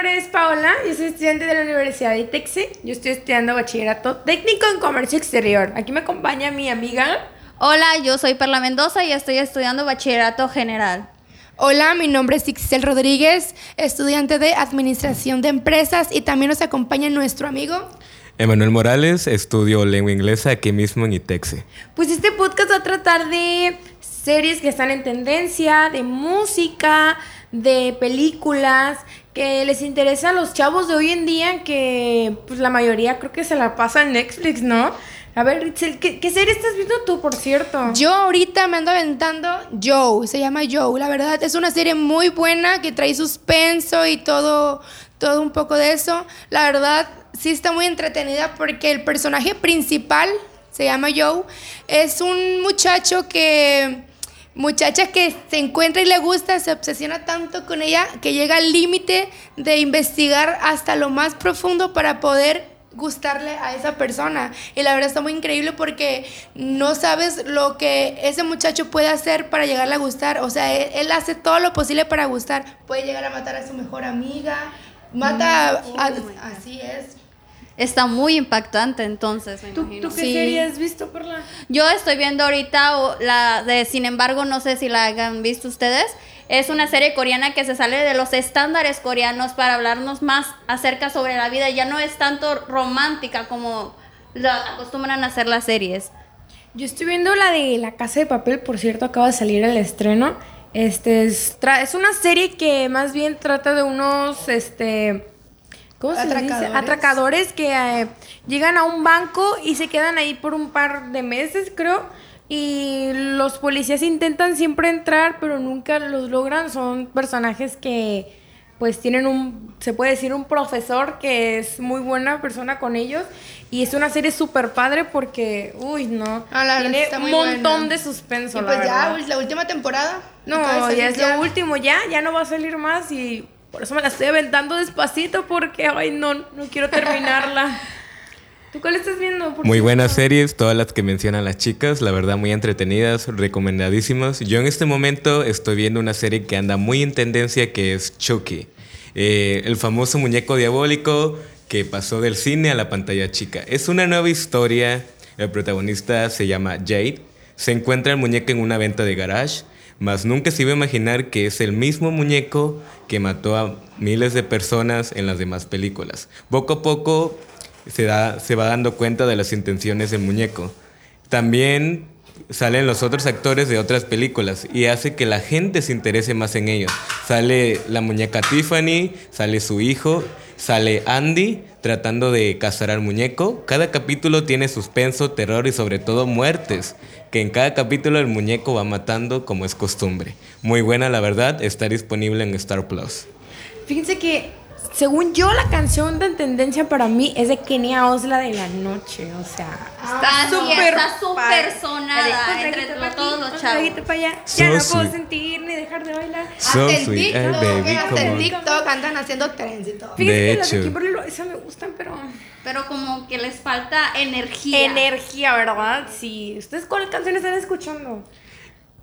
nombre es Paola, yo soy estudiante de la Universidad de Itexe. Yo estoy estudiando bachillerato técnico en comercio exterior. Aquí me acompaña mi amiga. Hola, yo soy Perla Mendoza y estoy estudiando bachillerato general. Hola, mi nombre es Ixel Rodríguez, estudiante de Administración de Empresas y también nos acompaña nuestro amigo Emanuel Morales, estudio lengua inglesa aquí mismo en ITEXE. Pues este podcast va a tratar de series que están en tendencia, de música, de películas, que les interesa a los chavos de hoy en día, que pues la mayoría creo que se la pasa en Netflix, ¿no? A ver, Ritzel, ¿qué, ¿qué, serie estás viendo tú, por cierto? Yo ahorita me ando aventando Joe, se llama Joe. La verdad es una serie muy buena que trae suspenso y todo, todo un poco de eso. La verdad sí está muy entretenida porque el personaje principal, se llama Joe, es un muchacho que muchacha que se encuentra y le gusta, se obsesiona tanto con ella que llega al límite de investigar hasta lo más profundo para poder gustarle a esa persona. Y la verdad está muy increíble porque no sabes lo que ese muchacho puede hacer para llegarle a gustar. O sea, él, hace todo lo posible para gustar. Puede llegar a matar a su mejor amiga. Mata mm, a, así es. Está muy impactante entonces, ¿Tú, ¿Tú, qué serie has visto, por la Yo estoy viendo ahorita la de Sin embargo, no sé si la hayan visto ustedes. Es una serie coreana que se sale de los estándares coreanos para hablarnos más acerca sobre la vida. Ya no es tanto romántica como acostumbran a hacer las series. Yo estoy viendo la de La Casa de Papel, por cierto, acaba de salir el estreno. Este es, es una serie que más bien trata de unos este ¿cómo se Atracadores. Dice? Atracadores que eh, llegan a un banco y se quedan ahí por un par de meses, creo y los policías intentan siempre entrar, pero nunca los logran. Son personajes que pues tienen un, se puede decir, un profesor que es muy buena persona con ellos. Y es una serie súper padre porque, uy, no. Ah, tiene un montón de suspenso. Y pues ya, la última temporada. No, ya es lo último, ya, ya no va a salir más y por eso me la estoy aventando despacito porque, ay, no, no quiero terminarla. ¿Tú cuál estás viendo? muy buenas series, todas las que mencionan las chicas, la verdad muy entretenidas, recomendadísimas. Yo en este momento estoy viendo una serie que anda muy en tendencia que es Chucky, eh, el famoso muñeco diabólico que pasó del cine a la pantalla chica. Es una nueva historia, el protagonista se llama Jade, se encuentra el muñeco en una venta de garage, mas nunca se iba a imaginar que es el mismo muñeco que mató a miles de personas en las demás películas. Poco a poco se, da, se va dando cuenta de las intenciones del muñeco. También salen los otros actores de otras películas y hace que la gente se interese más en ellos. Sale la muñeca Tiffany, sale su hijo, sale Andy tratando de cazar al muñeco. Cada capítulo tiene suspenso, terror y sobre todo muertes, que en cada capítulo el muñeco va matando como es costumbre. Muy buena la verdad, está disponible en Star Plus. Fíjense que según yo, la canción de tendencia para mí es de Kenia Osla de la noche. O sea, está súper está sonada entre todos los chavos. para allá. ya no puedo sentir ni dejar de bailar. hasta el TikTok, hasta el TikTok andan haciendo trends y todo. Fíjense de que hecho. las de Kimberly esas me gustan, pero... Pero como que les falta energía. Energía, ¿verdad? Sí. ¿Ustedes cuál canción están escuchando?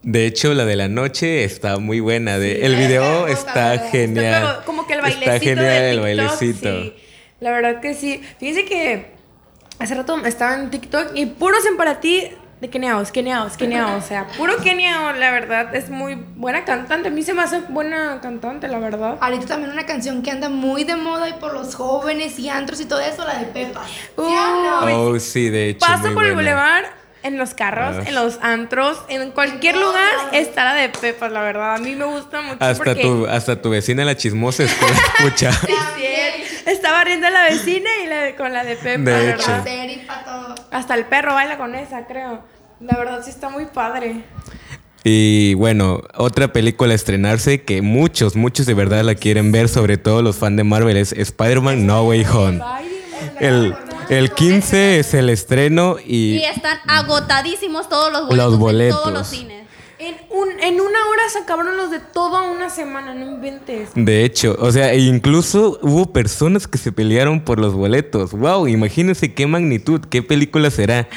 De hecho, la de la noche está muy buena. De, el video está genial. Que el bailecito. Está genial el bailecito. Sí. La verdad que sí. Fíjense que hace rato estaba en TikTok y puros en para ti de Keniaos, Keniaos, Keniaos. O sea, puro Keniao, la verdad. Es muy buena cantante. A mí se me hace buena cantante, la verdad. Ahorita también una canción que anda muy de moda y por los jóvenes y antros y todo eso, la de Pepa. oh, sí, de hecho. Paso por el bulevar en los carros, en los antros, en cualquier lugar está la de Pepas, la verdad. A mí me gusta mucho. Hasta, tu, hasta tu vecina la chismosa escucha. sí, Estaba riendo la vecina y la con la de Pepas, de hecho. Hasta el perro baila con esa, creo. La verdad sí está muy padre. Y bueno, otra película a estrenarse que muchos, muchos de verdad la quieren ver, sobre todo los fans de Marvel, es Spider-Man No Way Home. El, el 15 es el estreno y... Y están agotadísimos todos los boletos, los boletos. En todos los cines. En, un, en una hora se acabaron los de toda una semana, no inventes. De hecho, o sea, e incluso hubo personas que se pelearon por los boletos. Wow, imagínense qué magnitud, qué película será.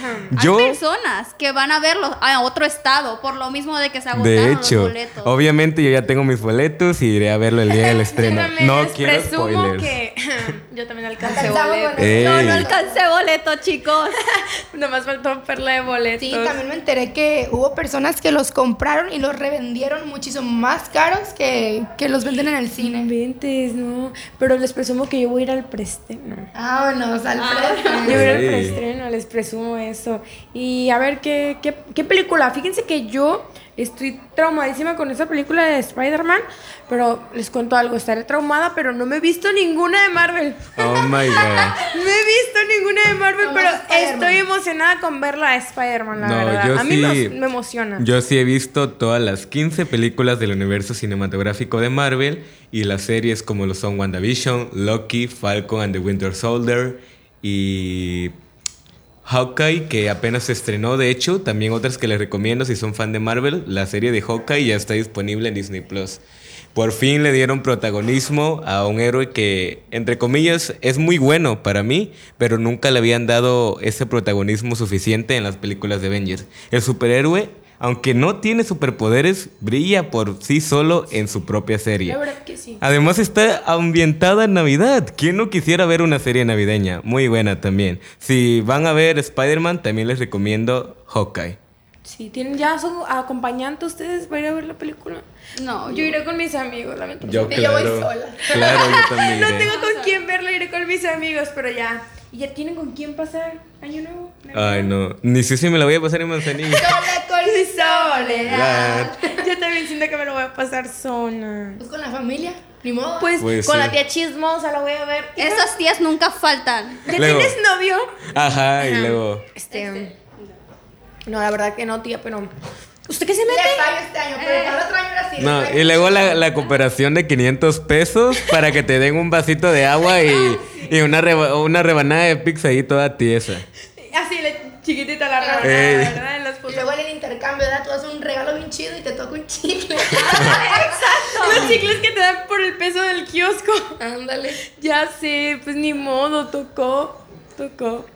Yo, Hay personas que van a verlo a otro estado por lo mismo de que se agotaron de hecho, los boletos. Obviamente yo ya tengo mis boletos y iré a verlo el día del estreno. no quiero spoilers. Que yo también alcancé boletos. No, no alcancé boleto, chicos. Nomás faltó perla de boletos. Sí, también me enteré que hubo personas que los compraron y los revendieron muchísimo más caros que, que los venden en el cine. Ventes, no. Pero les presumo que yo voy a ir al preestreno. Ah, bueno, al ah, Yo voy a ir al preestreno, les presumo eso. Y a ver, ¿qué, qué, qué película? Fíjense que yo Estoy traumadísima con esa película de Spider-Man, pero les cuento algo, estaré traumada, pero no me he visto ninguna de Marvel. Oh my god. no he visto ninguna de Marvel, pero estoy emocionada con verla de Spider-Man, la verdad. A mí me, emociona. Yo sí he visto todas las 15 películas del universo cinematográfico de Marvel y las series como lo son WandaVision, Loki, Falcon and the Winter Soldier y Hawkeye, que apenas se estrenó, de hecho, también otras que les recomiendo si son fan de Marvel, la serie de Hawkeye ya está disponible en Disney Plus. Por fin le dieron protagonismo a un héroe que, entre comillas, es muy bueno para mí, pero nunca le habían dado ese protagonismo suficiente en las películas de Avengers. El superhéroe aunque no tiene superpoderes, brilla por sí solo en su propia serie. La verdad que sí. Además está ambientada en Navidad. ¿Quién no quisiera ver una serie navideña? Muy buena también. Si van a ver Spider-Man, también les recomiendo Hawkeye. Sí, ¿tienen ya su acompañante ustedes para ir a ver la película? No, yo, iré con mis amigos, Yo, claro, yo voy sola. Claro, yo también. no tengo con quién verla, iré con mis amigos, pero ya. ¿Y ya tienen con quién pasar Año Nuevo? Ay, no. Ni sé si me la voy a pasar en Manzanillo. sola con mi soledad. Yo también siento que me lo voy a pasar sola. Pues con la familia. Ni modo. Pues, pues con la tía chismosa la voy a ver. Esas tías nunca faltan. ¿Ya tienes novio? Ajá, y luego. Este, este. No, la verdad que no, tía, pero. ¿Usted qué se mete? este año, pero el otro año era así. No, y luego la, la, cooperación de 500 pesos para que te den un vasito de agua y, y una, una rebanada de pizza ahí toda tiesa. Así, la chiquitita la rebanada, ¿verdad? En los y luego en el intercambio, ¿verdad? Tú haces un regalo bien chido y te toca un chicle. Exacto. Los chicles que te dan por el peso del kiosco. Ándale. Ya sé, pues ni modo, tocó, tocó.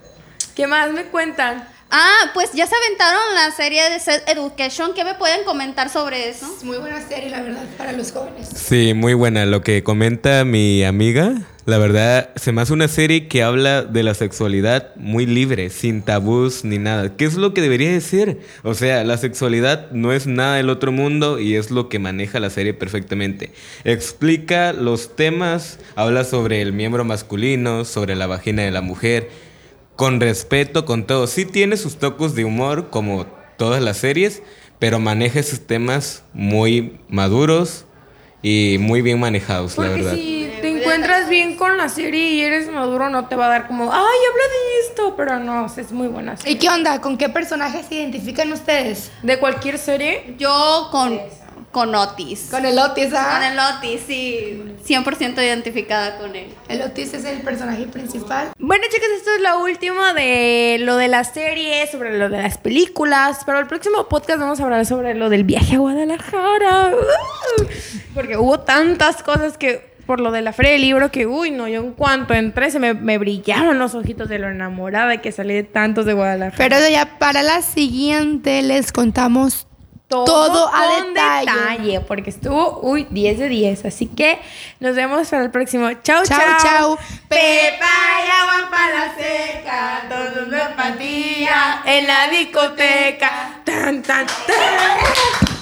¿Qué más me cuentan? Ah, pues ya se aventaron la serie de Set Education. ¿Qué me pueden comentar sobre eso? Es muy buena serie, la verdad, para los jóvenes. Sí, muy buena. Lo que comenta mi amiga, la verdad, se me hace una serie que habla de la sexualidad muy libre, sin tabús ni nada. ¿Qué es lo que debería de ser? O sea, la sexualidad no es nada del otro mundo y es lo que maneja la serie perfectamente. Explica los temas, habla sobre el miembro masculino, sobre la vagina de la mujer con respeto, con todo. Sí tiene sus tocos de humor, como todas las series, pero maneja esos temas muy maduros y muy bien manejados, la verdad. Si bien con la serie y eres maduro, no te va a dar como, ay, habla de esto, pero no, es muy buena serie. ¿Y qué onda? ¿Con qué personajes se identifican ustedes? ¿De cualquier serie? Yo con con Otis. Con el Otis, ¿ah? Con el Otis, sí. 100% identificada con él. El Otis es el personaje principal. Bueno, chicas, esto es lo último de lo de las series, sobre lo de las películas. Pero el próximo podcast vamos a hablar sobre lo del viaje a Guadalajara. Porque hubo tantas cosas que por lo de la feria del libro que, uy, no, yo en cuanto entré se me, me brillaron los ojitos de lo enamorada que salí de tantos de Guadalajara. Pero ya para la siguiente les contamos todo, a detalle. Porque estuvo, uy, 10 de 10. Así que nos vemos para el próximo. Chau, chau. Chau, chau. Pepa y agua para la seca. Todos de empatía en la discoteca. Tan, tan, tan.